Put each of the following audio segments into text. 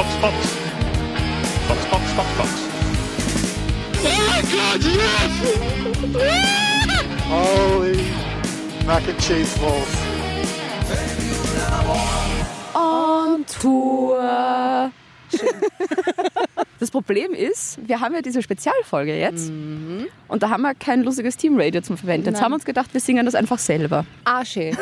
Box, Box. Box, Box, Box, Box. Oh God, yes! Holy mac and cheese balls. On Tour. Das Problem ist, wir haben ja diese Spezialfolge jetzt und da haben wir kein lustiges Teamradio zum Verwenden. Jetzt Nein. haben wir uns gedacht, wir singen das einfach selber. Ah, schön.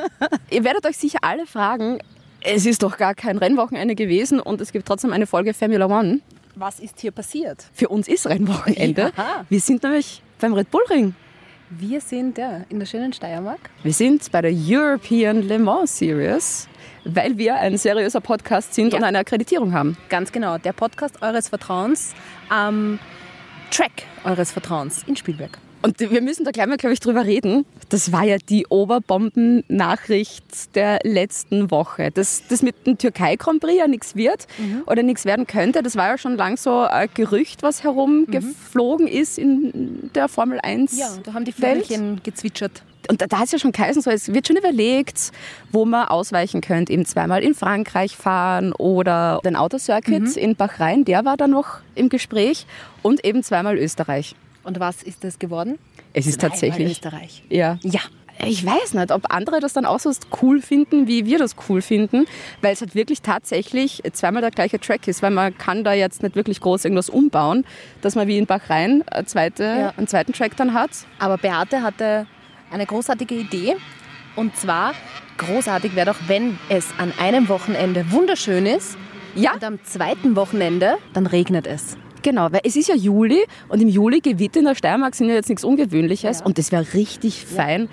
Ihr werdet euch sicher alle fragen, es ist doch gar kein Rennwochenende gewesen und es gibt trotzdem eine Folge Formula One. Was ist hier passiert? Für uns ist Rennwochenende. Ja. Wir sind nämlich beim Red Bull Ring. Wir sind ja, in der schönen Steiermark. Wir sind bei der European Le Mans Series, weil wir ein seriöser Podcast sind Ja. und eine Akkreditierung haben. Ganz genau, der Podcast eures Vertrauens am Track eures Vertrauens in Spielberg. Und wir müssen da gleich mal, glaube ich, drüber reden. Das war ja die Oberbomben-Nachricht der letzten Woche. Dass das mit dem Türkei-Grand Prix ja nichts wird oder nichts werden könnte, das war ja schon lang so ein Gerücht, was herumgeflogen ist in der Formel 1 Ja, da haben die. Vögelchen gezwitschert. Und da, da es ja schon geheißen, so, es wird schon überlegt, wo man ausweichen könnte. Eben zweimal in Frankreich fahren oder den Autocircuit in Bahrain, der war da noch im Gespräch. Und eben zweimal Österreich. Und was ist das geworden? Es ist Zweimal tatsächlich. Österreich. Ja. Ja. Ich weiß nicht, ob andere das dann auch so cool finden, wie wir das cool finden, weil es halt wirklich tatsächlich zweimal der gleiche Track ist, weil man kann da jetzt nicht wirklich groß irgendwas umbauen, dass man wie in Bahrain eine zweite, Ja. einen zweiten Track dann hat. Aber Beate hatte eine großartige Idee. Und zwar, großartig wäre doch, wenn es an einem Wochenende wunderschön ist Ja. und am zweiten Wochenende dann regnet es. Genau, weil es ist ja Juli und im Juli Gewitter in der Steiermark sind ja jetzt nichts Ungewöhnliches Ja. und das wäre richtig fein,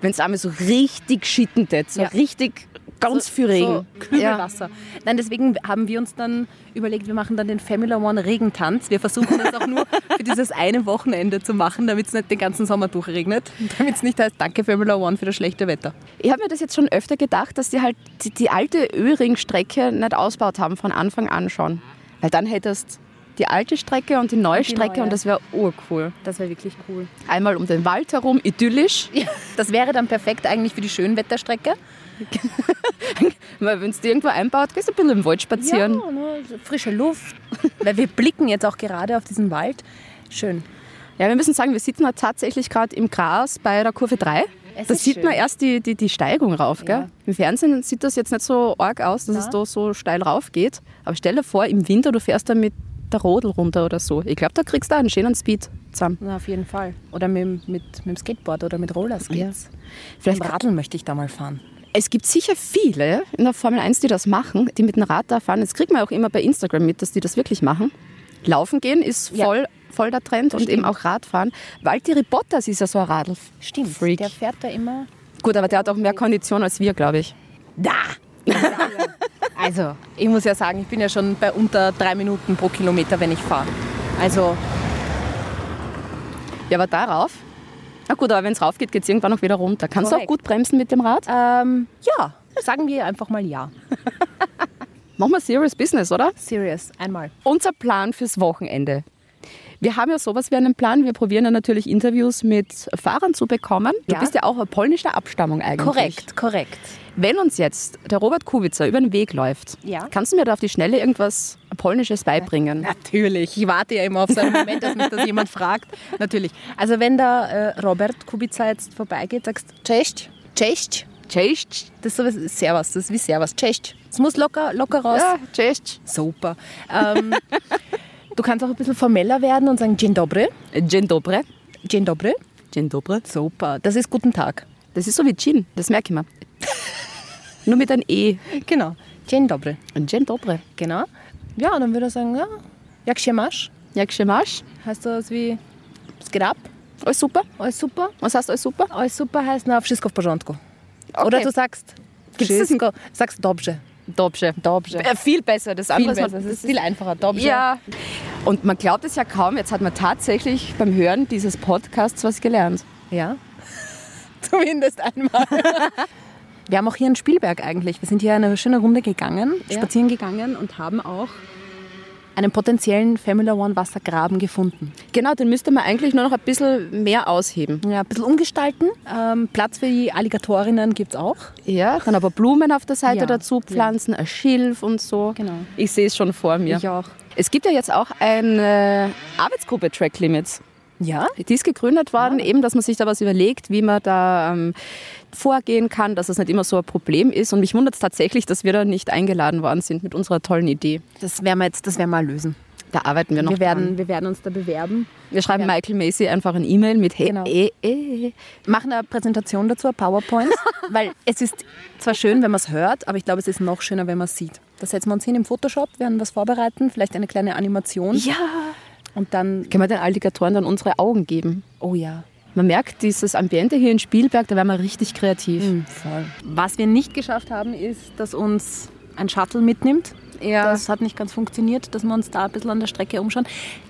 wenn es einmal so richtig schitten tät, so Ja. richtig ganz viel Regen. So Kübelwasser. Nein, deswegen haben wir uns dann überlegt, wir machen dann den Formula One Regentanz. Wir versuchen das auch nur für dieses eine Wochenende zu machen, damit es nicht den ganzen Sommer durchregnet. Damit es nicht heißt, danke Formula One für das schlechte Wetter. Ich habe mir das jetzt schon öfter gedacht, dass die halt die, die alte Öhring-Strecke nicht ausgebaut haben von Anfang an schon. Weil dann hättest die alte Strecke und die neue Und die Strecke neue. und das wäre urcool. Das wäre wirklich cool. Einmal um den Wald herum, idyllisch. Ja, das wäre dann perfekt eigentlich für die Schönwetterstrecke. Weil wenn es irgendwo einbaut, gehst du ein bisschen im Wald spazieren. Ja, ne, frische Luft. Weil wir blicken jetzt auch gerade auf diesen Wald. Schön. Ja, wir müssen sagen, wir sitzen halt tatsächlich gerade im Gras bei der Kurve 3. Es Da sieht schön. man erst die, die, die Steigung rauf. Gell? Ja. Im Fernsehen sieht das jetzt nicht so arg aus, dass Na. es da so steil rauf geht. Aber stell dir vor, im Winter, du fährst da mit der Rodel runter oder so. Ich glaube, da kriegst du einen schönen Speed zusammen. Na, auf jeden Fall. Oder mit, mit, mit dem Skateboard oder mit Rollerskates. Vielleicht Mit Radeln möchte ich da mal fahren. Es gibt sicher viele in der Formel 1, die das machen, die mit dem Rad da fahren. Das kriegt man auch immer bei Instagram mit, dass die das wirklich machen. Laufen gehen ist Ja. voll, voll der Trend und eben auch Radfahren. Valtteri Bottas ist ja so ein Radl. Stimmt, Freak. der fährt da immer. Gut, aber der hat auch mehr Kondition als wir, glaube ich. Da! also, ich muss ja sagen, ich bin ja schon bei unter drei Minuten pro Kilometer, wenn ich fahre. Also, Ja, aber darauf? Na gut, aber wenn es rauf geht, geht es irgendwann noch wieder runter. Kannst du auch Korrekt. gut bremsen mit dem Rad? ähm, ja, sagen wir einfach mal ja. Machen wir Serious Business, oder? Serious, einmal. Unser Plan fürs Wochenende. Wir haben ja sowas wie einen Plan. Wir probieren ja natürlich Interviews mit Fahrern zu bekommen. Du Ja. bist ja auch eine polnische Abstammung eigentlich. Korrekt, korrekt. Wenn uns jetzt der Robert Kubica über den Weg läuft, Ja. kannst du mir da auf die Schnelle irgendwas Polnisches beibringen? Natürlich. Ich warte ja immer auf so einen Moment, dass mich das jemand fragt. Natürlich. Also wenn der äh, Robert Kubica jetzt vorbeigeht, sagst Cześć, Cześć. Cześć. Das ist Servus, das ist wie Servus. Cześć. Es muss locker, locker raus. Ja, cześć. Super. Ähm, du kannst auch ein bisschen formeller werden und sagen Dzień dobry. Dzień dobry. Dzień dobry. Dzień dobry. Super. Das ist guten Tag. Das ist so wie Gin, das merke ich mir. Nur mit einem E. Genau. Dzień dobry. Dzień dobry. Genau. Ja, und dann würde er sagen, ja, jak się masz? Jak się masz? Heißt das wie, es geht ab? Alles super? Alles super? Was heißt alles super? Alles super heißt, na, wszystko w porządku. Okay. Oder du sagst, Gibt's wszystko, sagst dobrze. Dobrze. Dobrze. Äh, viel besser. Das Viel besser, man- das ist viel einfacher. Dobrze. Ja. Und man glaubt es ja kaum, jetzt hat man tatsächlich beim Hören dieses Podcasts was gelernt. Ja. Zumindest einmal. Wir haben auch hier in Spielberg eigentlich. Wir sind hier eine schöne Runde gegangen, Ja. spazieren gegangen und haben auch einen potenziellen Formula One Wassergraben gefunden. Genau, den müsste man eigentlich nur noch ein bisschen mehr ausheben. Ja, ein bisschen umgestalten. Ähm, Platz für die Alligatorinnen gibt es auch. Ja, dann aber Blumen auf der Seite Ja, dazu pflanzen, ein Schilf und so. Genau. Ich sehe es schon vor mir. Ich auch. Es gibt ja jetzt auch eine Arbeitsgruppe Track Limits. Ja? Die ist gegründet worden, eben, dass man sich da was überlegt, wie man da ähm, vorgehen kann, dass es nicht immer so ein Problem ist. Und mich wundert es tatsächlich, dass wir da nicht eingeladen worden sind mit unserer tollen Idee. Das werden wir jetzt, das werden wir lösen. Da arbeiten wir noch Wir werden, dran. wir werden uns da bewerben. Wir schreiben Ja. Michael Macy einfach ein E-Mail mit Hey, Genau. eh, eh. Machen eine Präsentation dazu, eine PowerPoint. weil es ist zwar schön, wenn man es hört, aber ich glaube, es ist noch schöner, wenn man es sieht. Da setzen wir uns hin im Photoshop, werden was vorbereiten, vielleicht eine kleine Animation. Ja. Und dann, Können wir den Alligatoren dann unsere Augen geben? oh ja, Man merkt dieses Ambiente hier in Spielberg, da werden wir richtig kreativ. Hm, voll. Was wir nicht geschafft haben, ist, dass uns ein Shuttle mitnimmt. Ja. Das hat nicht ganz funktioniert, dass wir uns da ein bisschen an der Strecke umschauen.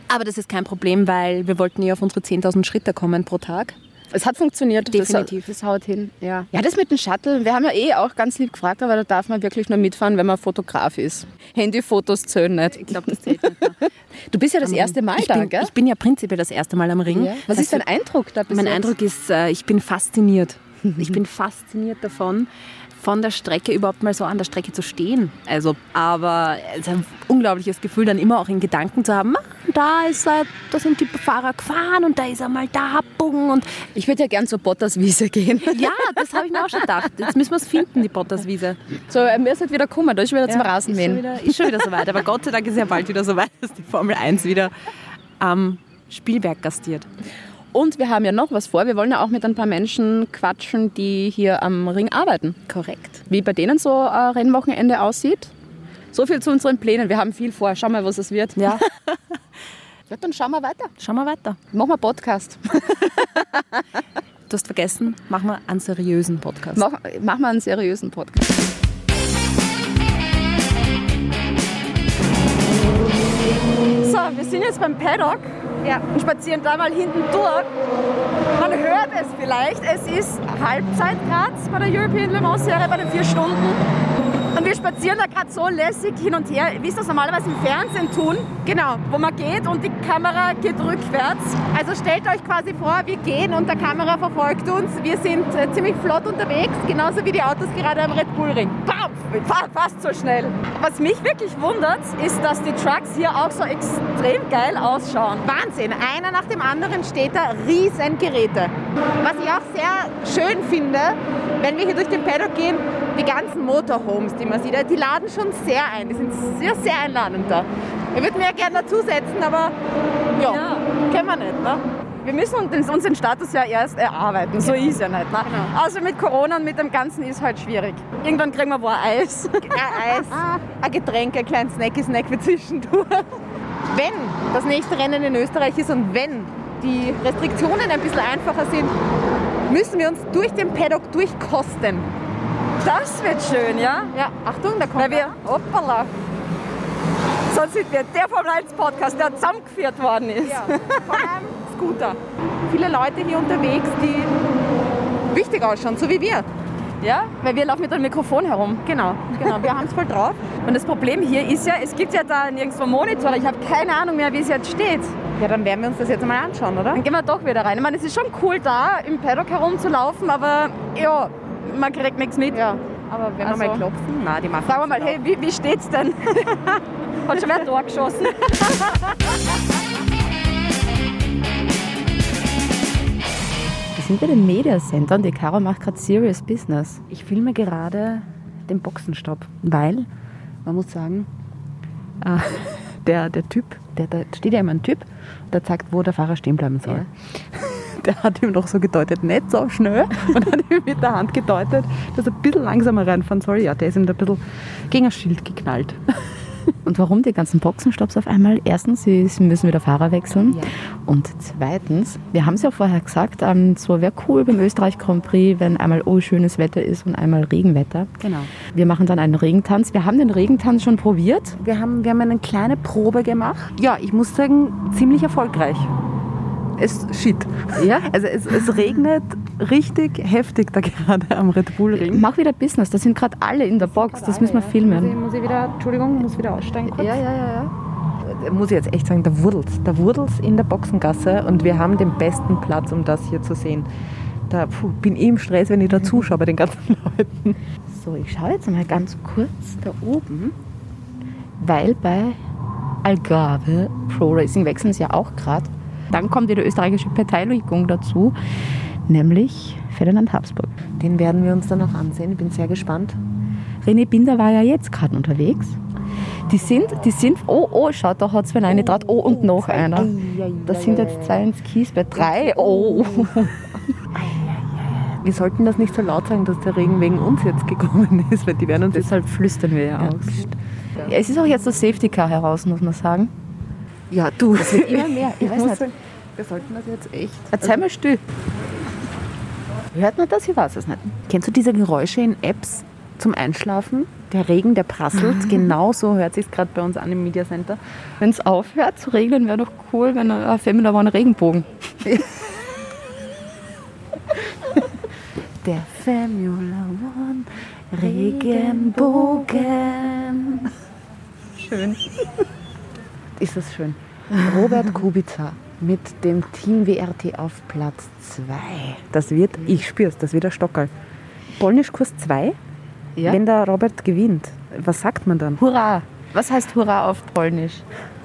Aber das ist kein Problem, weil wir wollten ja auf unsere 10.000 Schritte kommen pro Tag. Es hat funktioniert. Definitiv. Das, das haut hin. Ja. ja, das mit dem Shuttle, wir haben ja eh auch ganz lieb gefragt, aber da darf man wirklich nur mitfahren, wenn man Fotograf ist. Handyfotos zählen nicht. Ich glaube, das zählt nicht. mehr. Du bist ja das erste Mal ich, da, bin, gell? ich bin ja prinzipiell das erste Mal am Ring. Ja. Was Das ist dein Eindruck da Mein jetzt? Eindruck ist, äh, ich bin fasziniert. Ich bin fasziniert davon, von der Strecke überhaupt mal so an der Strecke zu stehen. Also, aber es ist ein unglaubliches Gefühl, dann immer auch in Gedanken zu haben, "Ah, da ist er, da sind die Fahrer gefahren und da ist er mal da, bogen und Ich würde ja gern zur Bottaswiese gehen. ja, das habe ich mir auch schon gedacht. Jetzt müssen wir es finden, die Bottaswiese. So, er muss nicht wieder kommen, da ist schon wieder zum Ist schon, Rasenmähen. wieder, ist schon wieder soweit. Aber Gott sei Dank ist ja bald wieder soweit, dass die Formel 1 wieder am Spielberg gastiert. Und wir haben ja noch was vor. Wir wollen ja auch mit ein paar Menschen quatschen, die hier am Ring arbeiten. Korrekt. Wie bei denen so ein Rennwochenende aussieht. So viel zu unseren Plänen. Wir haben viel vor. Schauen wir, was es wird. Ja, Ja, dann schauen wir weiter. schauen wir weiter. Machen wir Podcast. Du hast vergessen, machen wir einen seriösen Podcast. Mach, machen wir einen seriösen Podcast. So, wir sind jetzt beim Paddock ja. und spazieren da mal hinten durch. Man hört es vielleicht, es ist Halbzeit gerade bei der European Le Mans Serie bei den vier Stunden. Und wir spazieren da gerade so lässig hin und her, wie es das normalerweise im Fernsehen tun. Genau. Wo man geht und die Kamera geht rückwärts. Also stellt euch quasi vor, wir gehen und der Kamera verfolgt uns. Wir sind äh, ziemlich flott unterwegs, genauso wie die Autos gerade am Red Bull Ring. Bam! Fa- Fast so schnell. Was mich wirklich wundert, ist, dass die Trucks hier auch so extrem geil ausschauen. Wahnsinn, einer nach dem anderen steht da, riesen Geräte. Was ich auch sehr schön finde, wenn wir hier durch den Paddock gehen, die ganzen Motorhomes, die man sieht, die laden schon sehr ein. Die sind sehr, sehr einladend da. Wir würden ja gerne dazusetzen, aber ja, Ja. können wir nicht. Ne? Wir müssen uns unseren Status ja erst erarbeiten. So ist ja nicht. Ne? Genau. Also mit Corona und mit dem Ganzen ist halt schwierig. Irgendwann kriegen wir wohl Eis. Ein Eis, ein Getränk, ein kleines Snacky-Snack für zwischendurch. Wenn das nächste Rennen in Österreich ist und wenn die Restriktionen ein bisschen einfacher sind, müssen wir uns durch den Paddock durchkosten. Das wird schön, ja? Ja, Achtung, da kommt Weil wir, hoppala, sonst sind wir der Formel 1 Podcast, der zusammengeführt worden ist. Ja, Scooter. Viele Leute hier unterwegs, die wichtig ausschauen, so wie wir. Ja, weil wir laufen mit einem Mikrofon herum. Genau, genau. Wir haben es voll drauf. Und das Problem hier ist ja, es gibt ja da nirgendwo Monitore. Ich habe keine Ahnung mehr, wie es jetzt steht. Ja, dann werden wir uns das jetzt mal anschauen, oder? Dann gehen wir doch wieder rein. Ich meine, es ist schon cool da, im Paddock herumzulaufen, aber ja, man kriegt nichts mit. Ja, aber wenn Also- wir mal klopfen, na, die machen Sagen wir mal, hey, wie, wie steht's denn? Hat schon wer Tor geschossen? sind bei dem Media Center und die Caro macht gerade Serious Business. Ich filme gerade den Boxenstopp, weil, man muss sagen, äh, der, der Typ, der, da steht ja immer ein Typ, der zeigt, wo der Fahrer stehen bleiben soll. Der hat ihm noch so gedeutet, nicht so schnell, und hat ihm mit der Hand gedeutet, dass er ein bisschen langsamer reinfahren soll. Ja, der ist ihm da ein bisschen gegen ein Schild geknallt. Und warum die ganzen Boxenstopps auf einmal? Erstens, sie müssen wieder Fahrer wechseln. Ja. Und zweitens, wir haben es ja vorher gesagt, ähm, so wäre cool beim Österreich Grand Prix, wenn einmal oh schönes Wetter ist und einmal Regenwetter. Genau. Wir machen dann einen Regentanz. Wir haben den Regentanz schon probiert. Wir haben, wir haben eine kleine Probe gemacht. Ja, ich muss sagen, ziemlich erfolgreich. Es shit. Ja? Also es, es regnet richtig heftig da gerade am Red Bull Ring. Mach wieder Business, da sind gerade alle in der Box, das müssen wir filmen. Muss ich, muss ich wieder, Entschuldigung, muss wieder aussteigen kurz. Ja, ja, ja, ja. muss ich jetzt echt sagen, der Wurdels. Der Wurdels in der Boxengasse und wir haben den besten Platz, um das hier zu sehen. Da puh, bin ich im Stress, wenn ich da zuschaue bei den ganzen Leuten. So, ich schaue jetzt mal ganz kurz da oben, weil bei Algarve Pro Racing wechseln sie ja auch gerade. Dann kommt wieder österreichische Beteiligung dazu, nämlich Ferdinand Habsburg. Den werden wir uns dann noch ansehen. Ich bin sehr gespannt. René Binder war ja jetzt gerade unterwegs. Die sind, die sind, oh, oh, schaut, da hat es wieder eine draht. Oh, und noch einer. Das sind jetzt zwei ins Kiesbett. Drei, oh. Wir sollten das nicht so laut sagen, dass der Regen wegen uns jetzt gekommen ist, weil die werden uns Deshalb flüstern wir ja auch. Ja, es ist auch jetzt das Safety Car heraus, muss man sagen. Ja, du. Es wird immer mehr. Ich weiß nicht. wir sollten das jetzt echt. Erzähl mal still. Hört man das? Ich weiß es nicht. Kennst du diese Geräusche in Apps zum Einschlafen? Der Regen, der prasselt. Genau so hört sich gerade bei uns an im Media Center. Wenn es aufhört zu regnen, wäre doch cool, wenn ein Family war ein Regenbogen. Der Formula One Regenbogen. Schön. Ist das schön. Robert Kubica mit dem Team WRT auf Platz 2. Das wird, ich spür's, das wird ein Stockerl. Polnischkurs 2, Ja. wenn der Robert gewinnt. Was sagt man dann? Hurra! Was heißt Hurra auf Polnisch?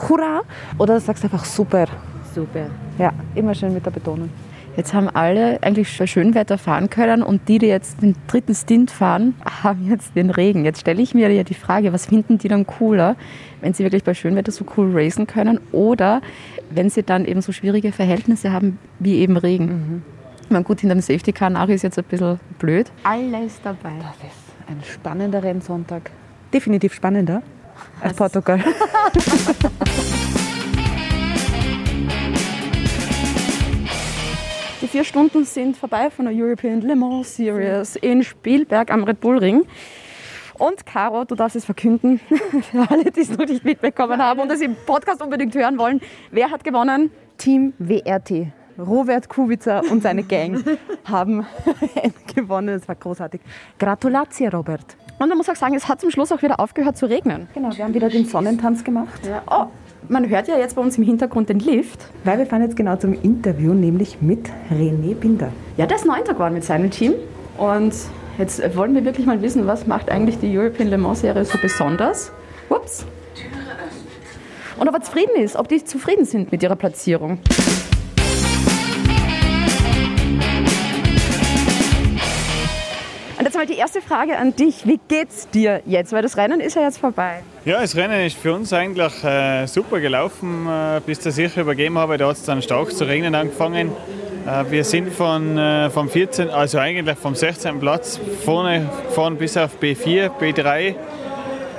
Hurra! Oder sagst du einfach super? Super. Ja, immer schön mit der Betonung. Jetzt haben alle eigentlich schon Schönwetter fahren können und die, die jetzt den dritten Stint fahren, haben jetzt den Regen. Jetzt stelle ich mir ja die Frage, was finden die dann cooler, wenn sie wirklich bei Schönwetter so cool racen können oder wenn sie dann eben so schwierige Verhältnisse haben wie eben Regen. Ich meine, gut, hinter dem Safety Car nach ist jetzt ein bisschen blöd. Alles dabei. Das ist ein spannender Rennsonntag. Definitiv spannender als Portugal. Die vier Stunden sind vorbei von der European Le Mans Series in Spielberg am Red Bull Ring. Und Caro, du darfst es verkünden, für alle, die es noch nicht mitbekommen haben und es im Podcast unbedingt hören wollen. Wer hat gewonnen? Team WRT. Robert Kubica und seine Gang haben gewonnen. Das war großartig. Gratulatie, Robert. Und man muss auch sagen, es hat zum Schluss auch wieder aufgehört zu regnen. Genau, wir haben wieder den Sonnentanz gemacht. Oh, man hört ja jetzt bei uns im Hintergrund den Lift. Weil wir fahren jetzt genau zum Interview, nämlich mit René Binder. Ja, der ist neunter geworden mit seinem Team. Und jetzt wollen wir wirklich mal wissen, was macht eigentlich die European Le Mans Serie so besonders? Ups. Und ob er zufrieden ist, ob die zufrieden sind mit ihrer Platzierung. Mal die erste Frage an dich. Wie geht's dir jetzt? Weil das Rennen ist ja jetzt vorbei. Ja, das Rennen ist für uns eigentlich äh, super gelaufen, äh, bis das ich übergeben habe. Da hat es dann stark zu regnen angefangen. Äh, wir sind von, äh, vom 14, also eigentlich vom 16. Platz vorne gefahren bis auf B4, B3.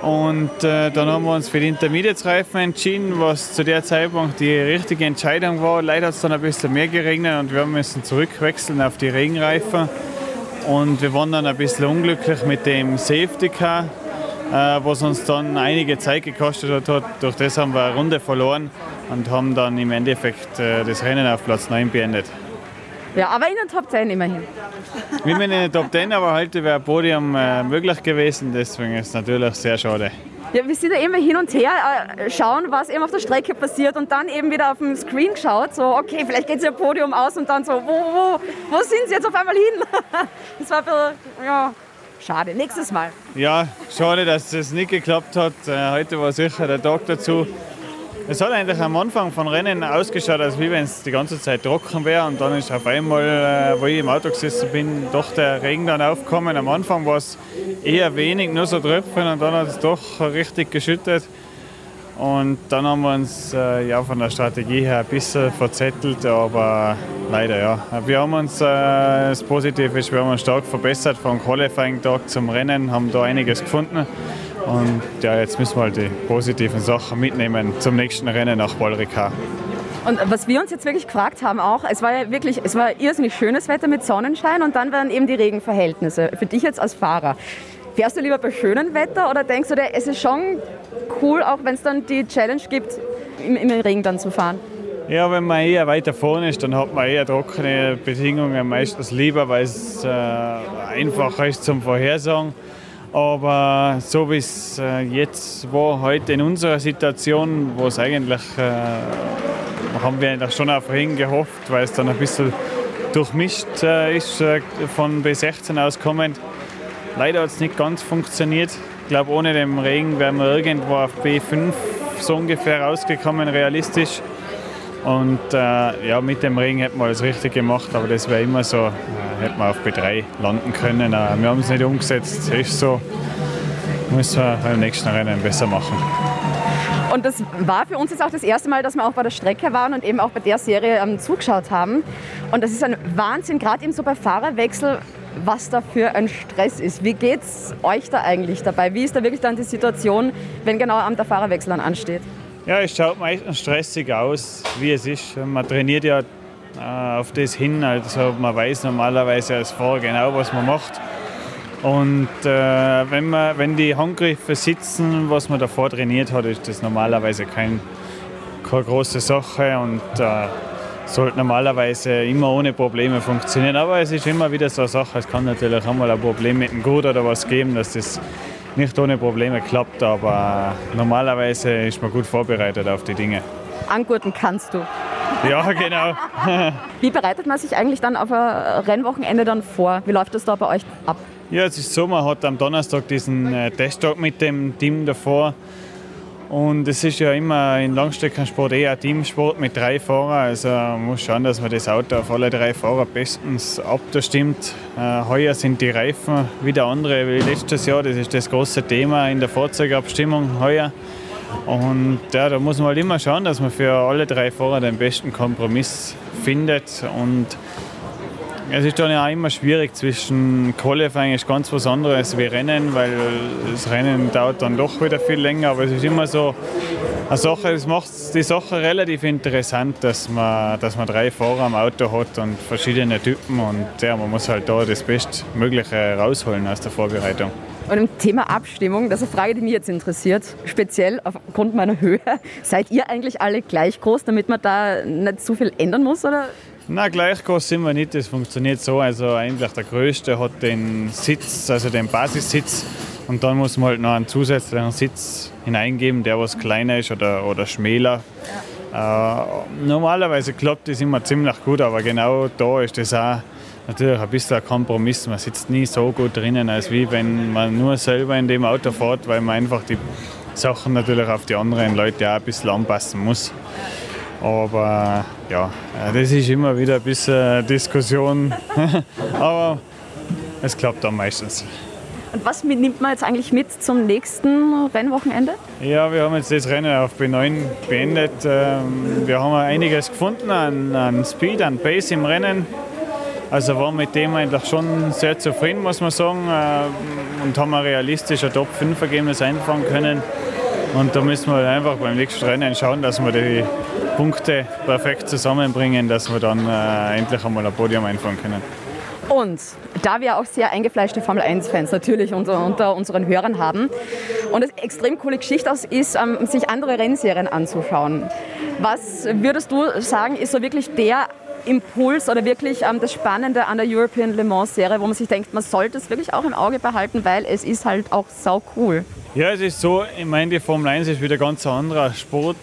Und äh, dann haben wir uns für die Intermediate-Reifen entschieden, was zu der Zeitpunkt die richtige Entscheidung war. Leider hat es dann ein bisschen mehr geregnet und wir müssen zurückwechseln auf die Regenreifen. Und wir waren dann ein bisschen unglücklich mit dem Safety Car, äh, was uns dann einige Zeit gekostet hat. Durch das haben wir eine Runde verloren und haben dann im Endeffekt äh, das Rennen auf Platz 9 beendet. Ja, aber in den Top 10 immerhin. Wir sind in den Top 10, aber heute wäre ein Podium äh, möglich gewesen, deswegen ist es natürlich sehr schade. Ja, wir sind ja immer hin und her, äh, schauen, was eben auf der Strecke passiert und dann eben wieder auf dem Screen geschaut, so, okay, vielleicht geht es ja Podium aus und dann so, wo, wo, wo sind sie jetzt auf einmal hin? Das war ein bisschen, ja, schade. Nächstes Mal. Ja, schade, dass es nicht geklappt hat. Äh, Heute war sicher der Tag dazu. Es hat eigentlich am Anfang von Rennen ausgeschaut, als wie wenn es die ganze Zeit trocken wäre. Und dann ist auf einmal, äh, wo ich im Auto gesessen bin, doch der Regen dann aufgekommen. Am Anfang war es eher wenig, nur so Tröpfchen und dann hat es doch richtig geschüttet. Und dann haben wir uns äh, ja, von der Strategie her ein bisschen verzettelt, aber leider ja. Wir haben uns, äh, das Positive ist, wir haben uns stark verbessert vom Qualifying-Tag zum Rennen, haben da einiges gefunden. Und ja, jetzt müssen wir halt die positiven Sachen mitnehmen zum nächsten Rennen nach Balrika. Und was wir uns jetzt wirklich gefragt haben auch, es war ja wirklich, es war irrsinnig schönes Wetter mit Sonnenschein und dann waren eben die Regenverhältnisse. Für dich jetzt als Fahrer. Fährst du lieber bei schönem Wetter oder denkst du dir, es ist schon cool, auch wenn es dann die Challenge gibt, im, im Regen dann zu fahren? Ja, wenn man eher weiter vorne ist, dann hat man eher trockene Bedingungen meistens lieber, weil es äh, einfacher ist zum Vorhersagen. Aber so wie es äh, jetzt war, heute in unserer Situation, wo es eigentlich, äh, haben wir eigentlich schon auf Regen gehofft, weil es dann ein bisschen durchmischt äh, ist äh, von B16 aus kommend. Leider hat es nicht ganz funktioniert. Ich glaube, ohne den Regen wären wir irgendwo auf B5 so ungefähr rausgekommen, realistisch. Und äh, ja, mit dem Regen hätten wir alles richtig gemacht, aber das wäre immer so, äh, hätten wir auf B3 landen können. Äh, wir haben es nicht umgesetzt, ist so. Müssen wir beim nächsten Rennen besser machen. Und das war für uns jetzt auch das erste Mal, dass wir auch bei der Strecke waren und eben auch bei der Serie ähm, zugeschaut haben. Und das ist ein Wahnsinn, gerade eben so bei Fahrerwechsel, was da für ein Stress ist. Wie geht es euch da eigentlich dabei? Wie ist da wirklich dann die Situation, wenn genau der Fahrerwechsel dann ansteht? Ja, es schaut meistens stressig aus, wie es ist. Man trainiert ja äh, auf das hin, also man weiß normalerweise als Fahrer genau, was man macht. Und äh, wenn, man, wenn die Handgriffe sitzen, was man davor trainiert hat, ist das normalerweise kein, keine große Sache und äh, sollte normalerweise immer ohne Probleme funktionieren. Aber es ist immer wieder so eine Sache, es kann natürlich auch mal ein Problem mit dem Gurt oder was geben, dass das nicht ohne Probleme klappt. Aber normalerweise ist man gut vorbereitet auf die Dinge. Angurten kannst du. Ja, genau. Wie bereitet man sich eigentlich dann auf ein Rennwochenende dann vor? Wie läuft das da bei euch ab? Ja, es ist so, man hat am Donnerstag diesen äh, Testtag mit dem Team davor. Und es ist ja immer in Langstreckensport eher ein Teamsport mit drei Fahrern. Also man muss schauen, dass man das Auto auf alle drei Fahrer bestens abstimmt. Äh, heuer sind die Reifen wieder andere wie letztes Jahr. Das ist das große Thema in der Fahrzeugabstimmung heuer. Und ja, da muss man halt immer schauen, dass man für alle drei Fahrer den besten Kompromiss findet. Und es ist dann ja auch immer schwierig zwischen Qualifying ist ganz was anderes wie Rennen, weil das Rennen dauert dann doch wieder viel länger. Aber es ist immer so eine Sache, das macht die Sache relativ interessant, dass man, dass man drei Fahrer am Auto hat und verschiedene Typen und ja, man muss halt da das Bestmögliche rausholen aus der Vorbereitung. Und im Thema Abstimmung, das ist eine Frage, die mich jetzt interessiert, speziell aufgrund meiner Höhe. Seid ihr eigentlich alle gleich groß, damit man da nicht zu viel ändern muss? Oder? Na, gleich groß sind wir nicht. Das funktioniert so. Also eigentlich der Größte hat den Sitz, also den Basissitz. Und dann muss man halt noch einen zusätzlichen Sitz hineingeben, der was kleiner ist oder, oder schmäler. Ja. Äh, normalerweise klappt das immer ziemlich gut, aber genau da ist das auch natürlich ein bisschen ein Kompromiss. Man sitzt nie so gut drinnen, als wie wenn man nur selber in dem Auto fährt, weil man einfach die Sachen natürlich auf die anderen Leute auch ein bisschen anpassen muss. Aber ja, das ist immer wieder ein bisschen Diskussion. Aber es klappt dann meistens. Und was nimmt man jetzt eigentlich mit zum nächsten Rennwochenende? Ja, wir haben jetzt das Rennen auf B9 beendet. Ähm, wir haben einiges gefunden an, an Speed, an Pace im Rennen. Also waren mit dem eigentlich schon sehr zufrieden, muss man sagen. Ähm, und haben ein realistisches Top-5-Ergebnis einfahren können. Und da müssen wir einfach beim nächsten Rennen schauen, dass wir die Punkte perfekt zusammenbringen, dass wir dann äh, endlich einmal ein Podium einfahren können. Und da wir auch sehr eingefleischte Formel 1-Fans natürlich unter, unter, unseren Hörern haben und es extrem coole Geschichte ist, ähm, sich andere Rennserien anzuschauen. Was würdest du sagen, ist so wirklich der Impuls oder wirklich ähm, das Spannende an der European Le Mans Serie, wo man sich denkt, man sollte es wirklich auch im Auge behalten, weil es ist halt auch sau cool. Ja, es ist so, ich meine, die Formel 1 ist wieder ein ganz anderer Sport.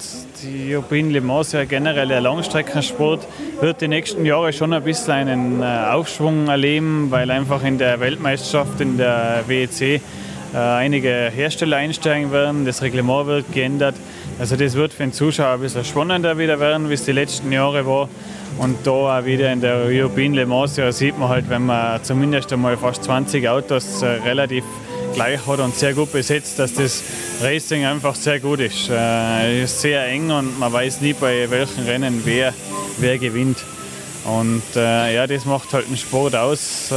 Die European Le Mans, ja generell ein Langstreckensport, wird die nächsten Jahre schon ein bisschen einen äh, Aufschwung erleben, weil einfach in der Weltmeisterschaft, in der WEC, äh, einige Hersteller einsteigen werden. Das Reglement wird geändert. Also das wird für den Zuschauer ein bisschen spannender wieder werden, wie es die letzten Jahre war. Und da auch wieder in der European Le Mans ja, sieht man halt, wenn man zumindest einmal fast 20 Autos äh, relativ gleich hat und sehr gut besetzt, dass das Racing einfach sehr gut ist. Äh, ist sehr eng und man weiß nie bei welchen Rennen wer, wer gewinnt. Und äh, ja, das macht halt einen Sport aus, äh,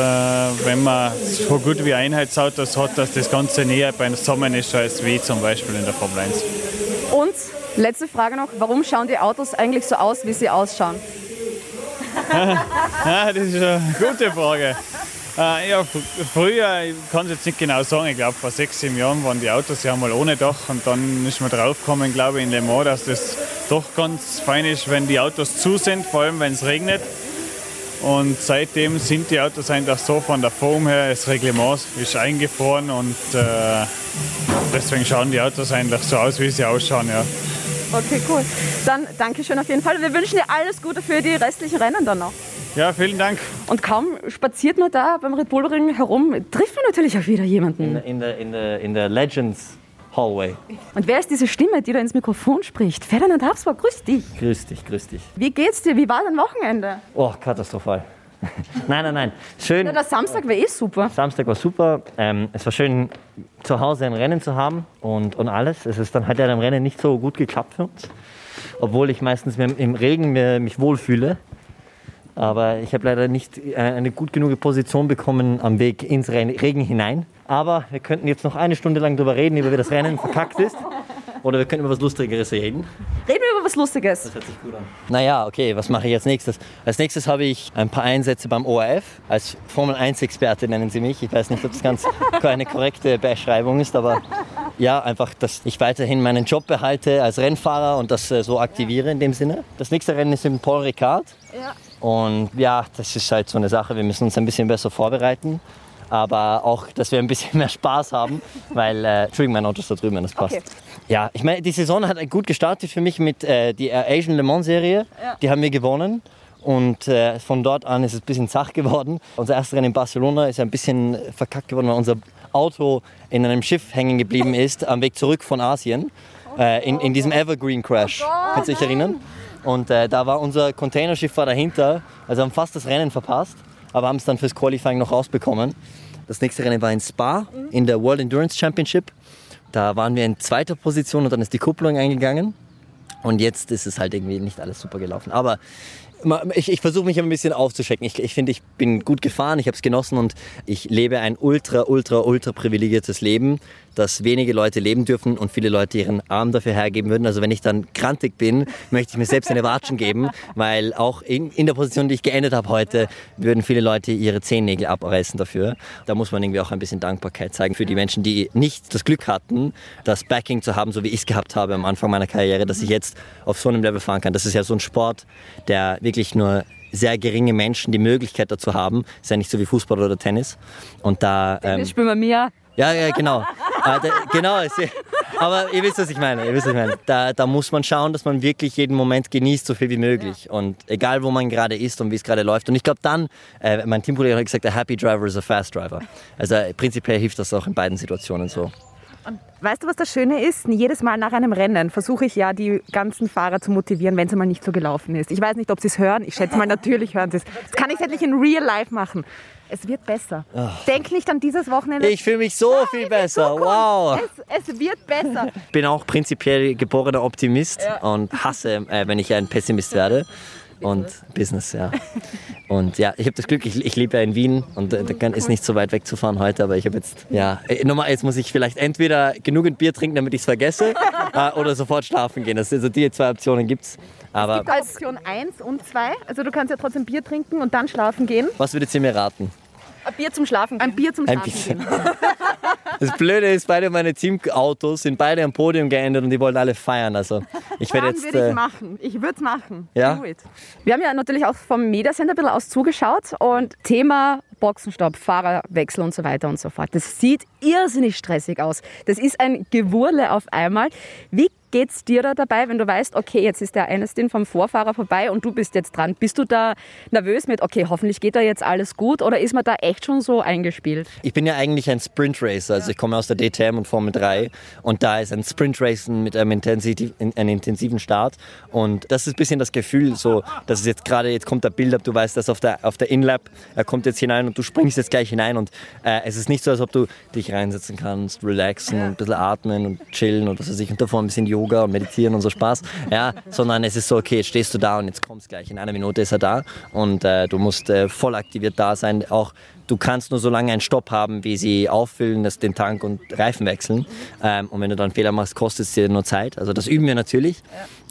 wenn man so gut wie Einheitsautos hat, dass das Ganze näher beim zusammen ist als wie zum Beispiel in der Formel 1. Und letzte Frage noch, warum schauen die Autos eigentlich so aus, wie sie ausschauen? ja, das ist eine gute Frage. Äh, ja, früher, ich kann es jetzt nicht genau sagen, ich glaube vor sechs, sieben Jahren waren die Autos ja mal ohne Dach und dann ist man draufgekommen, glaube ich, in Le Mans, dass das doch ganz fein ist, wenn die Autos zu sind, vor allem wenn es regnet. Und seitdem sind die Autos eigentlich so von der Form her, das Reglement ist eingefroren und äh, deswegen schauen die Autos eigentlich so aus, wie sie ausschauen. Ja. Okay, cool. Dann danke schön auf jeden Fall. Wir wünschen dir alles Gute für die restlichen Rennen dann noch. Ja, vielen Dank. Und kaum spaziert man da beim Red Bull Ring herum, trifft man natürlich auch wieder jemanden. In der, in der, in der Legends Hallway. Und wer ist diese Stimme, die da ins Mikrofon spricht? Ferdinand Habsburg, grüß dich. Grüß dich, grüß dich. Wie geht's dir? Wie war dein Wochenende? Oh, katastrophal. nein, nein, nein. Schön. Ja, der Samstag war eh super. Samstag war super. Ähm, es war schön, zu Hause ein Rennen zu haben und, und alles. Es ist dann halt ja im Rennen nicht so gut geklappt für uns. Obwohl ich meistens im Regen mich wohlfühle. Aber ich habe leider nicht äh, eine gut genug Position bekommen am Weg ins Regen hinein. Aber wir könnten jetzt noch eine Stunde lang darüber reden, wie das Rennen verkackt ist. Oder wir könnten über was Lustigeres reden. Reden wir über was Lustiges. Das hört sich gut an. Naja, okay, was mache ich als nächstes? Als nächstes habe ich ein paar Einsätze beim ORF. Als Formel-1-Experte nennen sie mich. Ich weiß nicht, ob das ganz eine korrekte Beschreibung ist, aber ja, einfach, dass ich weiterhin meinen Job behalte als Rennfahrer und das äh, so aktiviere in dem Sinne. Das nächste Rennen ist im Paul Ricard. Ja. Und ja, das ist halt so eine Sache. Wir müssen uns ein bisschen besser vorbereiten aber auch, dass wir ein bisschen mehr Spaß haben, weil, äh, Entschuldigung, mein Auto ist da drüben, wenn das passt. Okay. Ja, ich meine, die Saison hat gut gestartet für mich mit äh, der Asian Le Mans Serie. Ja. Die haben wir gewonnen. Und äh, von dort an ist es ein bisschen zach geworden. Unser erstes Rennen in Barcelona ist ein bisschen verkackt geworden, weil unser Auto in einem Schiff hängen geblieben ist am Weg zurück von Asien. Äh, in, in diesem Evergreen Crash. Oh Kannst du dich erinnern? Und äh, da war unser Containerschiff war dahinter. Also haben fast das Rennen verpasst aber haben es dann fürs Qualifying noch rausbekommen. Das nächste Rennen war in Spa in der World Endurance Championship. Da waren wir in zweiter Position und dann ist die Kupplung eingegangen. Und jetzt ist es halt irgendwie nicht alles super gelaufen. Aber ich, ich versuche mich ein bisschen aufzuschecken. Ich, ich finde, ich bin gut gefahren, ich habe es genossen und ich lebe ein ultra, ultra, ultra privilegiertes Leben dass wenige Leute leben dürfen und viele Leute ihren Arm dafür hergeben würden. Also wenn ich dann krantig bin, möchte ich mir selbst eine Watschen geben, weil auch in, in der Position, die ich geendet habe heute, würden viele Leute ihre Zehennägel abreißen dafür. Da muss man irgendwie auch ein bisschen Dankbarkeit zeigen für die Menschen, die nicht das Glück hatten, das Backing zu haben, so wie ich es gehabt habe am Anfang meiner Karriere, dass ich jetzt auf so einem Level fahren kann. Das ist ja so ein Sport, der wirklich nur sehr geringe Menschen die Möglichkeit dazu haben. Ist ja nicht so wie Fußball oder Tennis. Und da. Ähm, spielen wir mehr. Ja, ja, genau. ah, da, genau. Aber ihr wisst, was ich meine. Ihr wisst, was ich meine. Da, da muss man schauen, dass man wirklich jeden Moment genießt, so viel wie möglich. Ja. Und egal, wo man gerade ist und wie es gerade läuft. Und ich glaube dann, äh, mein Teamkollege hat gesagt, a happy driver is a fast driver. Also äh, prinzipiell hilft das auch in beiden Situationen so. Und weißt du, was das Schöne ist? Jedes Mal nach einem Rennen versuche ich ja, die ganzen Fahrer zu motivieren, wenn es mal nicht so gelaufen ist. Ich weiß nicht, ob sie es hören. Ich schätze mal, natürlich hören sie es. Das kann ich endlich in real life machen. Es wird besser. Ach. Denk nicht an dieses Wochenende. Ich fühle mich so Nein, viel besser. Wow. Es, es, wird besser. Ich bin auch prinzipiell geborener Optimist ja. und hasse, äh, wenn ich ein Pessimist werde. Und Business, ja. Und ja, ich habe das Glück, ich, ich lebe ja in Wien und äh, da ist nicht so weit weg zu fahren heute, aber ich habe jetzt, ja, äh, nochmal, jetzt muss ich vielleicht entweder genügend Bier trinken, damit ich es vergesse, äh, oder sofort schlafen gehen. also die zwei Optionen gibt es. Aber es gibt Option 1 und 2. Also du kannst ja trotzdem Bier trinken und dann schlafen gehen. Was würdet ihr mir raten? Ein Bier zum Schlafen gehen. Ein Bier zum Schlafen gehen. Das Blöde ist, beide meine Teamautos sind beide am Podium geendet und die wollen alle feiern. Also ich werde jetzt. würde ich äh, machen. Ich würde es machen. Ja. Wir haben ja natürlich auch vom Mediacenter ein bisschen aus zugeschaut und Thema Boxenstopp, Fahrerwechsel und so weiter und so fort. Das sieht irrsinnig stressig aus. Das ist ein Gewurle auf einmal. Wie geht es dir da dabei, wenn du weißt, okay, jetzt ist der Aniston vom Vorfahrer vorbei und du bist jetzt dran? Bist du da nervös mit, okay, hoffentlich geht da jetzt alles gut oder ist man da echt schon so eingespielt? Ich bin ja eigentlich ein Sprint Racer, also ich komme aus der DTM und Formel 3 und da ist ein Sprint Racing mit einem, intensiv, einem intensiven Start und das ist ein bisschen das Gefühl, so, dass es jetzt gerade, jetzt kommt der Build-Up, du weißt, dass auf der, auf der In-Lap, er kommt jetzt hinein und du springst jetzt gleich hinein und äh, es ist nicht so, als ob du dich reinsetzen kannst, relaxen und ein bisschen atmen und chillen und was weiß ich und davor ein bisschen Yoga und meditieren und so Spaß, ja, sondern es ist so, okay, jetzt stehst du da und jetzt kommst gleich, in einer Minute ist er da. Und äh, du musst äh, voll aktiviert da sein, auch du kannst nur so lange einen Stopp haben, wie sie auffüllen, das, den Tank und Reifen wechseln. Ähm, und wenn du dann Fehler machst, kostet es dir nur Zeit. Also das üben wir natürlich.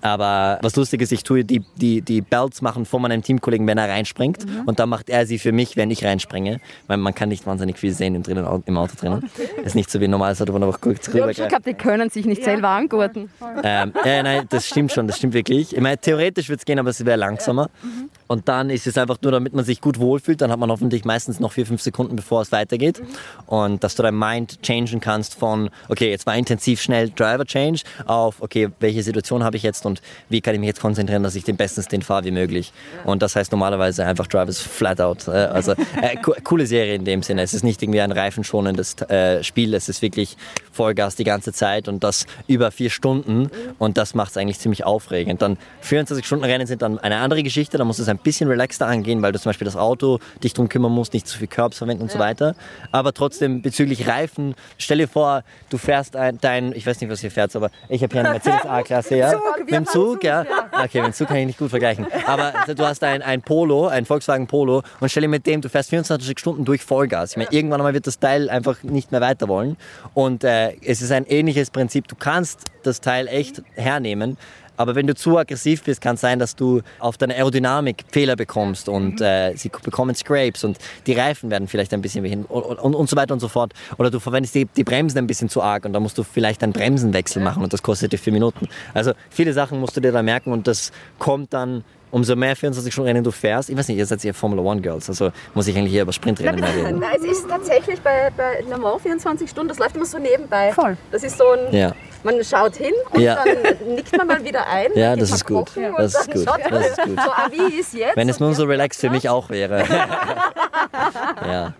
Aber was lustig ist, ich tue die, die, die Belts machen von meinem Teamkollegen, wenn er reinspringt. Mhm. Und dann macht er sie für mich, wenn ich reinspringe. Weil man kann nicht wahnsinnig viel sehen im, drinnen, im Auto drinnen. Ist nicht so wie normales Auto, wo man einfach kurz Ich habe gehabt, die können sich nicht selber angurten. ähm, äh, nein, das stimmt schon, das stimmt wirklich. Ich meine, theoretisch wird es gehen, aber es wäre langsamer. Mhm. Und dann ist es einfach nur, damit man sich gut wohlfühlt, dann hat man hoffentlich meistens noch vier, fünf Sekunden, bevor es weitergeht. Und dass du dein Mind changen kannst von, okay, jetzt war intensiv schnell Driver Change, auf, okay, welche Situation habe ich jetzt und wie kann ich mich jetzt konzentrieren, dass ich den besten Stint fahre wie möglich. Und das heißt normalerweise einfach Drivers flat out. Äh, Also äh, co coole Serie in dem Sinne. Es ist nicht irgendwie ein reifenschonendes äh, Spiel, es ist wirklich Vollgas die ganze Zeit und das über vier Stunden und das macht es eigentlich ziemlich aufregend. Dann 24 Stunden Rennen sind dann eine andere Geschichte, da musst du es ein bisschen relaxter angehen, weil du zum Beispiel das Auto dich drum kümmern musst, nicht zu viel Curbs verwenden und so weiter. Aber trotzdem bezüglich Reifen, stell dir vor, du fährst ein, dein, ich weiß nicht, was ihr fährt, aber ich habe hier eine Mercedes A-Klasse, ja. Mit dem Zug, ja. Okay, mit dem Zug kann ich nicht gut vergleichen. Aber du hast ein, ein Polo, ein Volkswagen Polo und stell dir mit dem, du fährst 24 Stunden durch Vollgas. Ich meine, irgendwann einmal wird das Teil einfach nicht mehr weiter wollen. Und äh, es ist ein ähnliches Prinzip. Du kannst das Teil echt hernehmen. Aber wenn du zu aggressiv bist, kann es sein, dass du auf deine Aerodynamik Fehler bekommst und äh, sie bekommen Scrapes und die Reifen werden vielleicht ein bisschen hin und, und, und so weiter und so fort. Oder du verwendest die, die Bremsen ein bisschen zu arg und dann musst du vielleicht einen Bremsenwechsel machen und das kostet dir vier Minuten. Also viele Sachen musst du dir da merken und das kommt dann umso mehr 24 Stunden Rennen du fährst. Ich weiß nicht, ihr seid ja Formula One Girls, also muss ich eigentlich hier über Sprintrennen mal reden. Nein, es ist tatsächlich bei, bei Le Mans 24 Stunden, das läuft immer so nebenbei. Voll. Das ist so ein, Ja. Man schaut hin und Ja. dann nickt man mal wieder ein. Ja, das ist gut. Das ist gut. Das ist gut. So, ah, wie ist jetzt? Wenn es nur so relaxed für mich auch wäre. ja.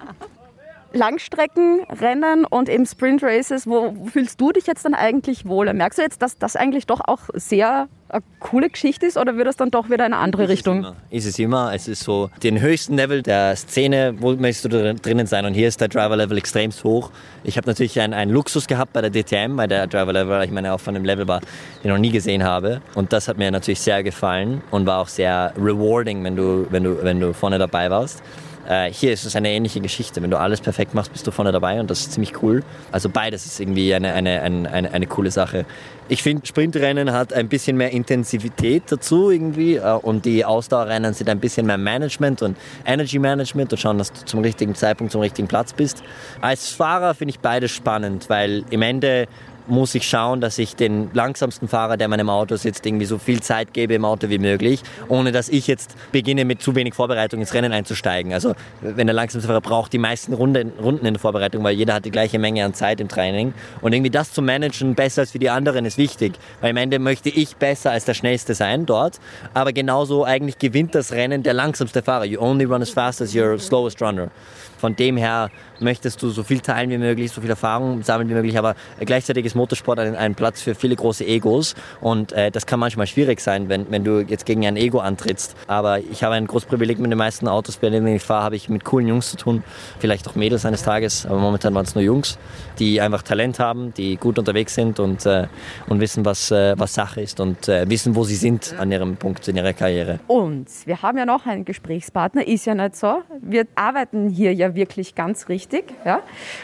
Langstreckenrennen und eben Sprint Races, wo fühlst du dich jetzt dann eigentlich wohler? Merkst du jetzt, dass das eigentlich doch auch sehr eine coole Geschichte ist oder wird das dann doch wieder in eine andere Richtung? Immer. Ist es immer. Es ist so den höchsten Level der Szene, wo möchtest du drin- drinnen sein. Und hier ist der Driver-Level extrem hoch. Ich habe natürlich einen, einen Luxus gehabt bei der DTM, weil der Driver-Level, ich meine, auch von einem Level war, den ich noch nie gesehen habe. Und das hat mir natürlich sehr gefallen und war auch sehr rewarding, wenn du, wenn du, wenn du vorne dabei warst. Äh, hier ist es eine ähnliche Geschichte. Wenn du alles perfekt machst, bist du vorne dabei und das ist ziemlich cool. Also beides ist irgendwie eine, eine, eine, eine, eine coole Sache. Ich finde, Sprintrennen hat ein bisschen mehr Intensivität dazu irgendwie äh, und die Ausdauerrennen sind ein bisschen mehr Management und Energy Management und schauen, dass du zum richtigen Zeitpunkt zum richtigen Platz bist. Als Fahrer finde ich beides spannend, weil im Ende muss ich schauen, dass ich den langsamsten Fahrer, der in meinem Auto sitzt, irgendwie so viel Zeit gebe im Auto wie möglich, ohne dass ich jetzt beginne mit zu wenig Vorbereitung ins Rennen einzusteigen. Also wenn der langsamste Fahrer braucht die meisten Runden, Runden in der Vorbereitung, weil jeder hat die gleiche Menge an Zeit im Training. Und irgendwie das zu managen, besser als für die anderen, ist wichtig. Weil am Ende möchte ich besser als der Schnellste sein dort. Aber genauso eigentlich gewinnt das Rennen der langsamste Fahrer. You only run as fast as your slowest runner. Von dem her möchtest du so viel teilen wie möglich, so viel Erfahrung sammeln wie möglich, aber gleichzeitig ist Motorsport ein, ein Platz für viele große Egos und äh, das kann manchmal schwierig sein, wenn, wenn du jetzt gegen ein Ego antrittst. Aber ich habe ein großes Privileg mit den meisten Autos, bei denen ich fahre, habe ich mit coolen Jungs zu tun, vielleicht auch Mädels eines Tages, aber momentan waren es nur Jungs, die einfach Talent haben, die gut unterwegs sind und, äh, und wissen, was, äh, was Sache ist und äh, wissen, wo sie sind an ihrem Punkt in ihrer Karriere. Und wir haben ja noch einen Gesprächspartner, ist ja nicht so. Wir arbeiten hier ja wirklich ganz richtig. Ja?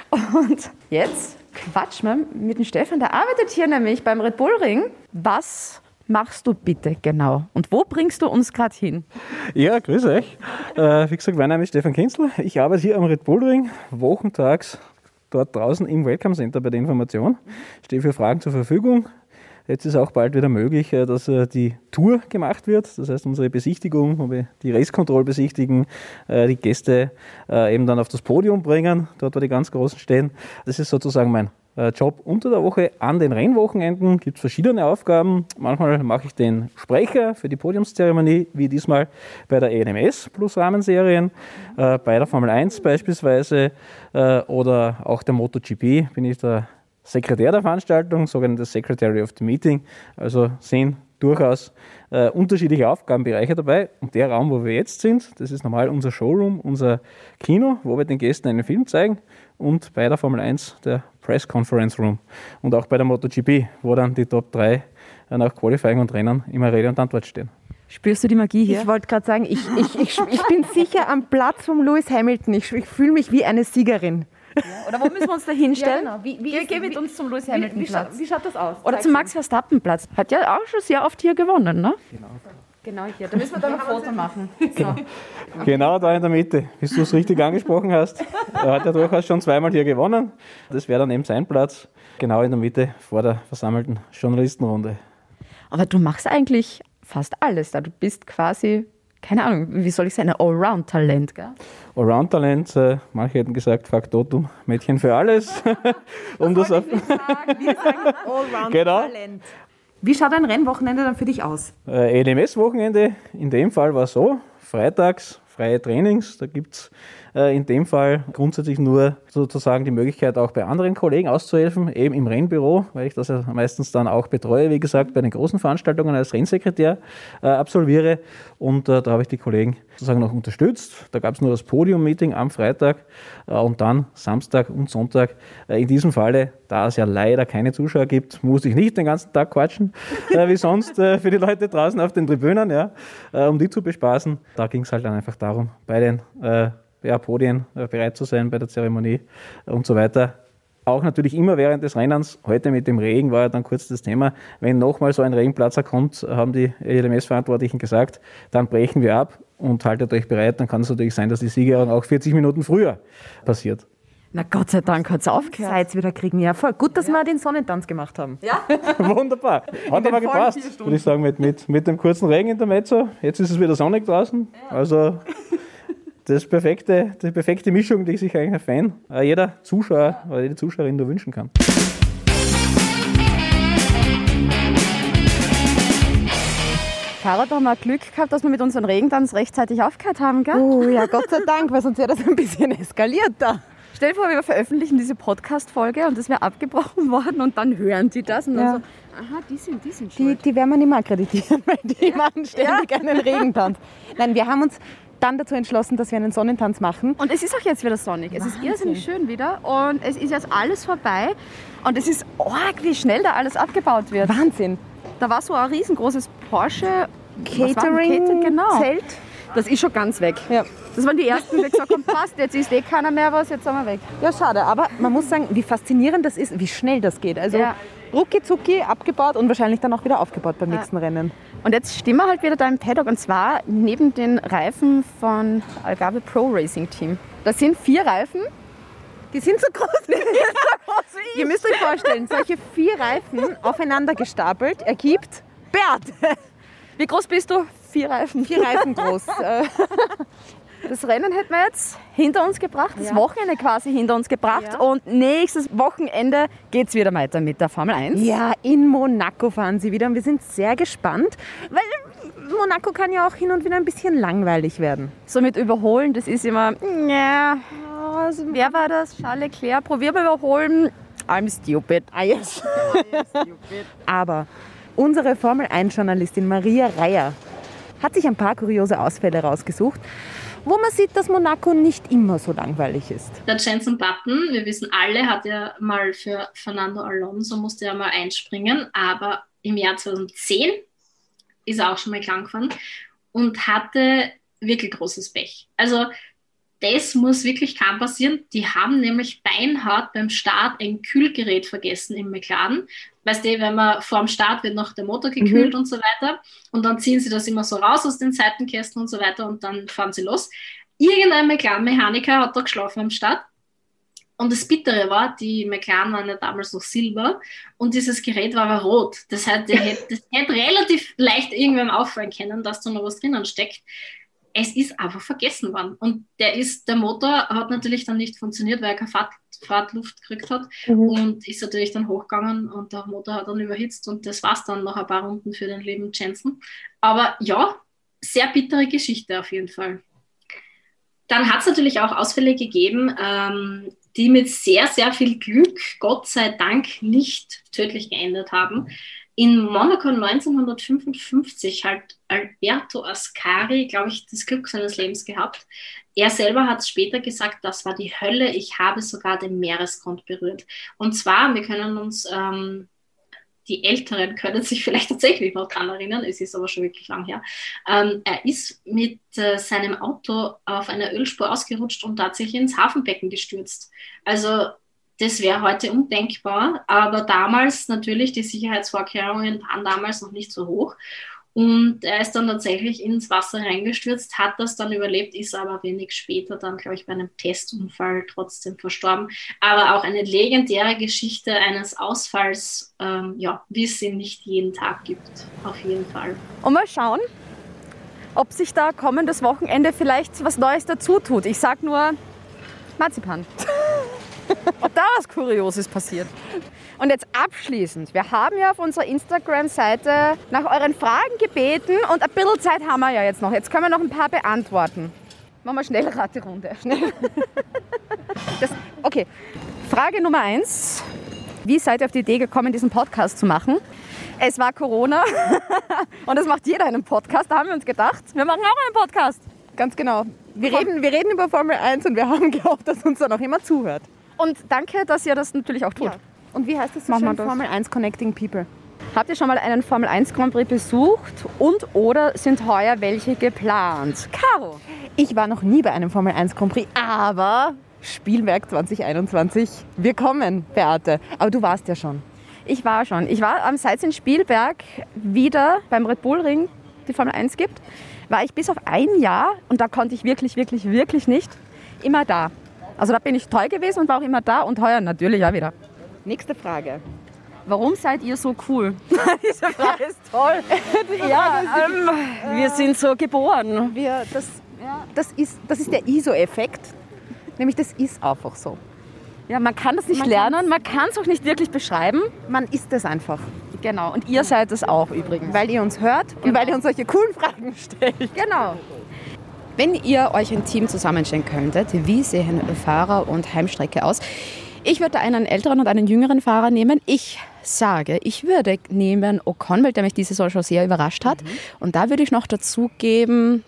Und jetzt quatschen wir mit dem Stefan, der arbeitet hier nämlich beim Red Bull Ring. Was machst du bitte genau? Und wo bringst du uns gerade hin? Ja, grüß euch. Äh, wie gesagt, mein Name ist Stefan Kinzel. Ich arbeite hier am Red Bull Ring, wochentags dort draußen im Welcome Center bei der Information. Stehe für Fragen zur Verfügung. Jetzt ist auch bald wieder möglich, äh, dass äh, die Tour gemacht wird. Das heißt, unsere Besichtigung, wo wir die Race Control besichtigen, äh, die Gäste eben dann auf das Podium bringen, dort wo die ganz Großen stehen. Das ist sozusagen mein Job unter der Woche. An den Rennwochenenden gibt es verschiedene Aufgaben. Manchmal mache ich den Sprecher für die Podiumszeremonie, wie diesmal bei der ENMS plus Rahmenserien, bei der Formel 1 beispielsweise oder auch der MotoGP bin ich der Sekretär der Veranstaltung, sogenanntes Secretary of the Meeting. Also sehen durchaus äh, unterschiedliche Aufgabenbereiche dabei. Und der Raum, wo wir jetzt sind, das ist normal unser Showroom, unser Kino, wo wir den Gästen einen Film zeigen. Und bei der Formel 1 der Press Conference Room. Und auch bei der MotoGP, wo dann die Top 3 nach Qualifying und Rennen immer Rede und Antwort stehen. Spürst du die Magie hier? Ich wollte gerade sagen, ich, ich, ich, ich bin sicher am Platz von Lewis Hamilton. Ich, ich fühle mich wie eine Siegerin. Oder wo müssen wir uns da hinstellen? Ja, genau. Wie- wie geh, ist- geh mit wie- uns zum Lewis Wie, Hamilton wie, wie schaut das aus? Oder Zeig zum. Max Verstappen Platz. Hat ja auch schon sehr oft hier gewonnen, ne? Genau hier. Da müssen wir dann ein Foto machen. So. Genau da in der Mitte, bis du es richtig angesprochen hast. Er hat ja durchaus schon zweimal hier gewonnen. Das wäre dann eben sein Platz, genau in der Mitte vor der versammelten Journalistenrunde. Aber du machst eigentlich fast alles da. Du bist quasi, keine Ahnung, wie soll ich sagen, ein Allround-Talent, gell? Allround-Talent, äh, manche hätten gesagt Faktotum, Mädchen für alles. um das auf, Genau. Allround-Talent. Wie schaut ein Rennwochenende dann für dich aus? Äh, LMS-Wochenende, in dem Fall war es so, freitags freie Trainings, da gibt es in dem Fall grundsätzlich nur sozusagen die Möglichkeit, auch bei anderen Kollegen auszuhelfen, eben im Rennbüro, weil ich das ja meistens dann auch betreue, wie gesagt, bei den großen Veranstaltungen als Rennsekretär äh, absolviere und äh, da habe ich die Kollegen sozusagen noch unterstützt. Da gab es nur das Podium-Meeting am Freitag äh, und dann Samstag und Sonntag. Äh, in diesem Falle, da es ja leider keine Zuschauer gibt, musste ich nicht den ganzen Tag quatschen, äh, wie sonst äh, für die Leute draußen auf den Tribünen, ja, äh, um die zu bespaßen. Da ging es halt dann einfach darum, bei den äh, ja, Podien äh, bereit zu sein, bei der Zeremonie und so weiter. Auch natürlich immer während des Rennens. Heute mit dem Regen war ja dann kurz das Thema. Wenn nochmal so ein Regenplatzer kommt, haben die LMS-Verantwortlichen gesagt, dann brechen wir ab und haltet euch bereit. Dann kann es natürlich sein, dass die Siegerehrung auch 40 Minuten früher passiert. Na Gott sei Dank hat es aufgehört. Seid wieder kriegen. Ja, voll. Gut, dass wir den Sonnentanz gemacht haben. Wunderbar. Hat aber gepasst, würde ich sagen, mit, mit, mit dem kurzen Regen in der Mezzo. Jetzt ist es wieder sonnig draußen. Also das perfekte, die perfekte Mischung, die sich eigentlich ein Fan, äh, jeder Zuschauer oder jede Zuschauerin nur wünschen kann. Caro, da haben wir Glück gehabt, dass wir mit unserem Regentanz rechtzeitig aufgehört haben, gell? Oh ja, Gott sei Dank, weil sonst wäre das ein bisschen eskaliert da. Stell dir vor, wir veröffentlichen diese Podcast-Folge und das wäre abgebrochen worden und dann hören die das und dann Ja. so, aha, die sind, die sind Die, schuld. die werden wir nicht mehr akkreditieren, weil die machen ständig einen Regentanz. Nein, wir haben uns dann dazu entschlossen, dass wir einen Sonnentanz machen. Und es ist auch jetzt wieder sonnig. Es ist irrsinnig schön wieder und es ist jetzt alles vorbei und es ist arg, wie schnell da alles abgebaut wird. Wahnsinn. Da war so ein riesengroßes Porsche? Catering, Cater- genau. Zelt. Das ist schon ganz weg. Ja. Das waren die ersten, die gesagt haben, passt, jetzt ist eh keiner mehr was, jetzt sind wir weg. Ja, schade. Aber man muss sagen, wie faszinierend das ist, wie schnell das geht. Also Ja. rucki zucki abgebaut und wahrscheinlich dann auch wieder aufgebaut beim nächsten Rennen. Und jetzt stehen wir halt wieder da im Paddock und zwar neben den Reifen von Algarve Pro Racing Team. Das sind vier Reifen. Die sind so groß. Die sind so groß wie Ihr müsst euch vorstellen, solche vier Reifen aufeinander gestapelt ergibt Bert. Wie groß bist du? Vier Reifen. Vier Reifen groß. Das Rennen hätten wir jetzt hinter uns gebracht, das Ja. Wochenende quasi hinter uns gebracht Ja. und nächstes Wochenende geht es wieder weiter mit der Formel 1. Ja, in Monaco fahren sie wieder und wir sind sehr gespannt, weil Monaco kann ja auch hin und wieder ein bisschen langweilig werden. So mit Überholen, das ist immer, ja, wer war das? Charles Leclerc, probier mal überholen. I'm stupid. Ah, yes. Aber unsere Formel 1-Journalistin Maria Reier hat sich ein paar kuriose Ausfälle rausgesucht, wo man sieht, dass Monaco nicht immer so langweilig ist. Der Jenson Button, wir wissen alle, hat ja mal für Fernando Alonso, musste ja mal einspringen, aber im Jahr 2010 ist er auch schon mal krank und hatte wirklich großes Pech. Also das muss wirklich kaum passieren. Die haben nämlich beinhart beim Start ein Kühlgerät vergessen im McLaren. Weißt du, wenn man vor dem Start wird noch der Motor gekühlt und so weiter und dann ziehen sie das immer so raus aus den Seitenkästen und so weiter und dann fahren sie los. Irgendein McLaren-Mechaniker hat da geschlafen am Start. Und das Bittere war, die McLaren waren ja damals noch Silber und dieses Gerät war aber rot. Das heißt, hätte, das hätte relativ leicht irgendwem auffallen können, dass da noch was drinnen steckt. Es ist einfach vergessen worden. Und der ist, der Motor hat natürlich dann nicht funktioniert, weil er keine Fahrt, Fahrtluft gekriegt hat und ist natürlich dann hochgegangen und der Motor hat dann überhitzt und das war's dann nach ein paar Runden für den lieben Jensen. Aber ja, sehr bittere Geschichte auf jeden Fall. Dann hat es natürlich auch Ausfälle gegeben, ähm, die mit sehr, sehr viel Glück, Gott sei Dank, nicht tödlich geendet haben. In Monaco 1955 hat Alberto Ascari, glaube ich, das Glück seines Lebens gehabt. Er selber hat später gesagt, das war die Hölle, ich habe sogar den Meeresgrund berührt. Und zwar, wir können uns ähm, die Älteren können sich vielleicht tatsächlich noch dran erinnern, es ist aber schon wirklich lang her. Ähm, er ist mit äh, seinem Auto auf einer Ölspur ausgerutscht und tatsächlich ins Hafenbecken gestürzt. Also das wäre heute undenkbar, aber damals natürlich, die Sicherheitsvorkehrungen waren damals noch nicht so hoch. Und er ist dann tatsächlich ins Wasser reingestürzt, hat das dann überlebt, ist aber wenig später dann, glaube ich, bei einem Testunfall trotzdem verstorben. Aber auch eine legendäre Geschichte eines Ausfalls, ähm, ja, wie es sie nicht jeden Tag gibt, auf jeden Fall. Und mal schauen, ob sich da kommendes Wochenende vielleicht was Neues dazu tut. Ich sag nur Marzipan. ob da was Kurioses passiert. Und jetzt abschließend, wir haben ja auf unserer Instagram-Seite nach euren Fragen gebeten und ein bisschen Zeit haben wir ja jetzt noch. Jetzt können wir noch ein paar beantworten. Machen wir schnell Raterunde. Schnell. Das, okay, Frage Nummer eins. Wie seid ihr auf die Idee gekommen, diesen Podcast zu machen? Es war Corona und es macht jeder einen Podcast. Da haben wir uns gedacht, wir machen auch einen Podcast. Ganz genau. Wir reden, wir reden über Formel 1 und wir haben gehofft, dass uns da noch jemand zuhört. Und danke, dass ihr das natürlich auch tut. Ja. Und wie heißt das so Machen schön? das. Formel 1 Connecting People. Habt ihr schon mal einen Formel 1 Grand Prix besucht und oder sind heuer welche geplant? Caro. Ich war noch nie bei einem Formel 1 Grand Prix, aber Spielwerk 2021, wir kommen, Beate. Aber du warst ja schon. Ich war schon. Ich war am seit es in Spielberg wieder beim Red Bull Ring die Formel 1 gibt, war ich bis auf ein Jahr und da konnte ich wirklich, wirklich, wirklich nicht immer da. Also da bin ich treu gewesen und war auch immer da und heuer natürlich auch wieder. Nächste Frage. Warum seid ihr so cool? Diese Frage ist toll. ja, ähm, wir sind so geboren. Wir, das, das, ist, das ist der ISO-Effekt. Nämlich das ist einfach so. Ja, man kann das nicht Man lernen, man kann es auch nicht wirklich beschreiben. Man ist es einfach. Genau, und ihr seid es auch übrigens. Weil ihr uns hört und weil ihr uns solche coolen Fragen stellt. Genau. Wenn ihr euch ein Team zusammenstellen könntet, wie sehen Fahrer und Heimstrecke aus? Ich würde einen älteren und einen jüngeren Fahrer nehmen. Ich sage, ich würde nehmen Ocon, weil der mich diese Saison schon sehr überrascht hat. Und da würde ich noch dazu geben,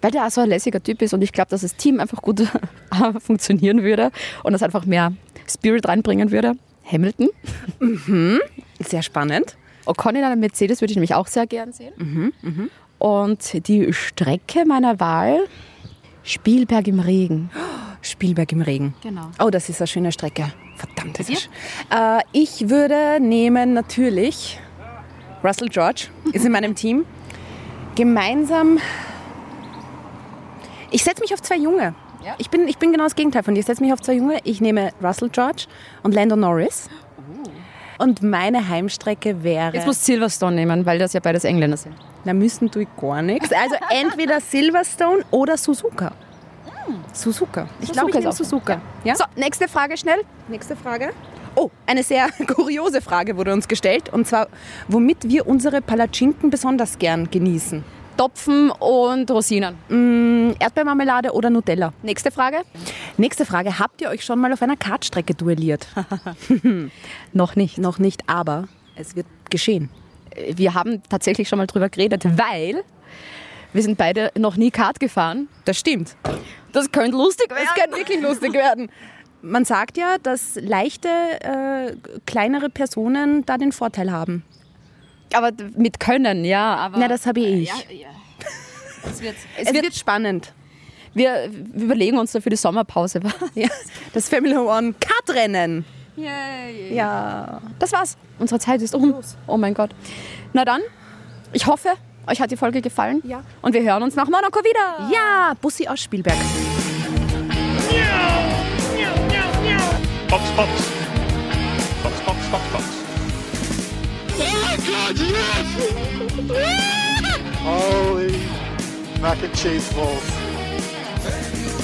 weil der auch so ein lässiger Typ ist und ich glaube, dass das Team einfach gut funktionieren würde und das einfach mehr Spirit reinbringen würde. Hamilton. Sehr spannend. Ocon in einem Mercedes würde ich nämlich auch sehr gern sehen. Und die Strecke meiner Wahl, Spielberg im Regen. Spielberg im Regen. Genau. Oh, das ist eine schöne Strecke. Verdammt, das ist äh, Ich würde nehmen natürlich Russell George, ist in meinem Team. Gemeinsam. Ich setze mich auf zwei Junge. Ich, bin, ich bin genau das Gegenteil von dir. Ich setze mich auf zwei Junge. Ich nehme Russell George und Lando Norris. Und meine Heimstrecke wäre. Jetzt musst du Silverstone nehmen, weil das ja beides Engländer sind. Na, müssen tue ich gar nichts. Also entweder Silverstone oder Suzuka. Suzuka. Ich glaube, ich nehme Suzuka. Ja? So, nächste Frage schnell. Nächste Frage. Oh, eine sehr kuriose Frage wurde uns gestellt. Und zwar, womit wir unsere Palatschinken besonders gern genießen. Topfen und Rosinen. Mm, Erdbeermarmelade oder Nutella? Nächste Frage. Nächste Frage. Habt ihr euch schon mal auf einer Kartstrecke duelliert? Noch nicht. Noch nicht, aber es wird geschehen. Wir haben tatsächlich schon mal drüber geredet, weil wir sind beide noch nie Kart gefahren. Das stimmt. Das könnte lustig werden. Es kann wirklich lustig werden. Man sagt ja, dass leichte, äh, kleinere Personen da den Vorteil haben. Aber mit Können, ja. Aber Na, das habe ich. Ja, ja. Es wird, Es, wird, spannend. wir überlegen uns da für die Sommerpause was. Ja, das Family One Kartrennen. Yay. Ja. Das war's. Unsere Zeit ist um. Oh mein Gott. Na dann, ich hoffe, euch hat die Folge gefallen. Ja. Und wir hören uns nach Monaco wieder. Ja, Bussi aus Spielberg. Box, Box. Box, Box, Box, Box. Holy mac and cheese balls.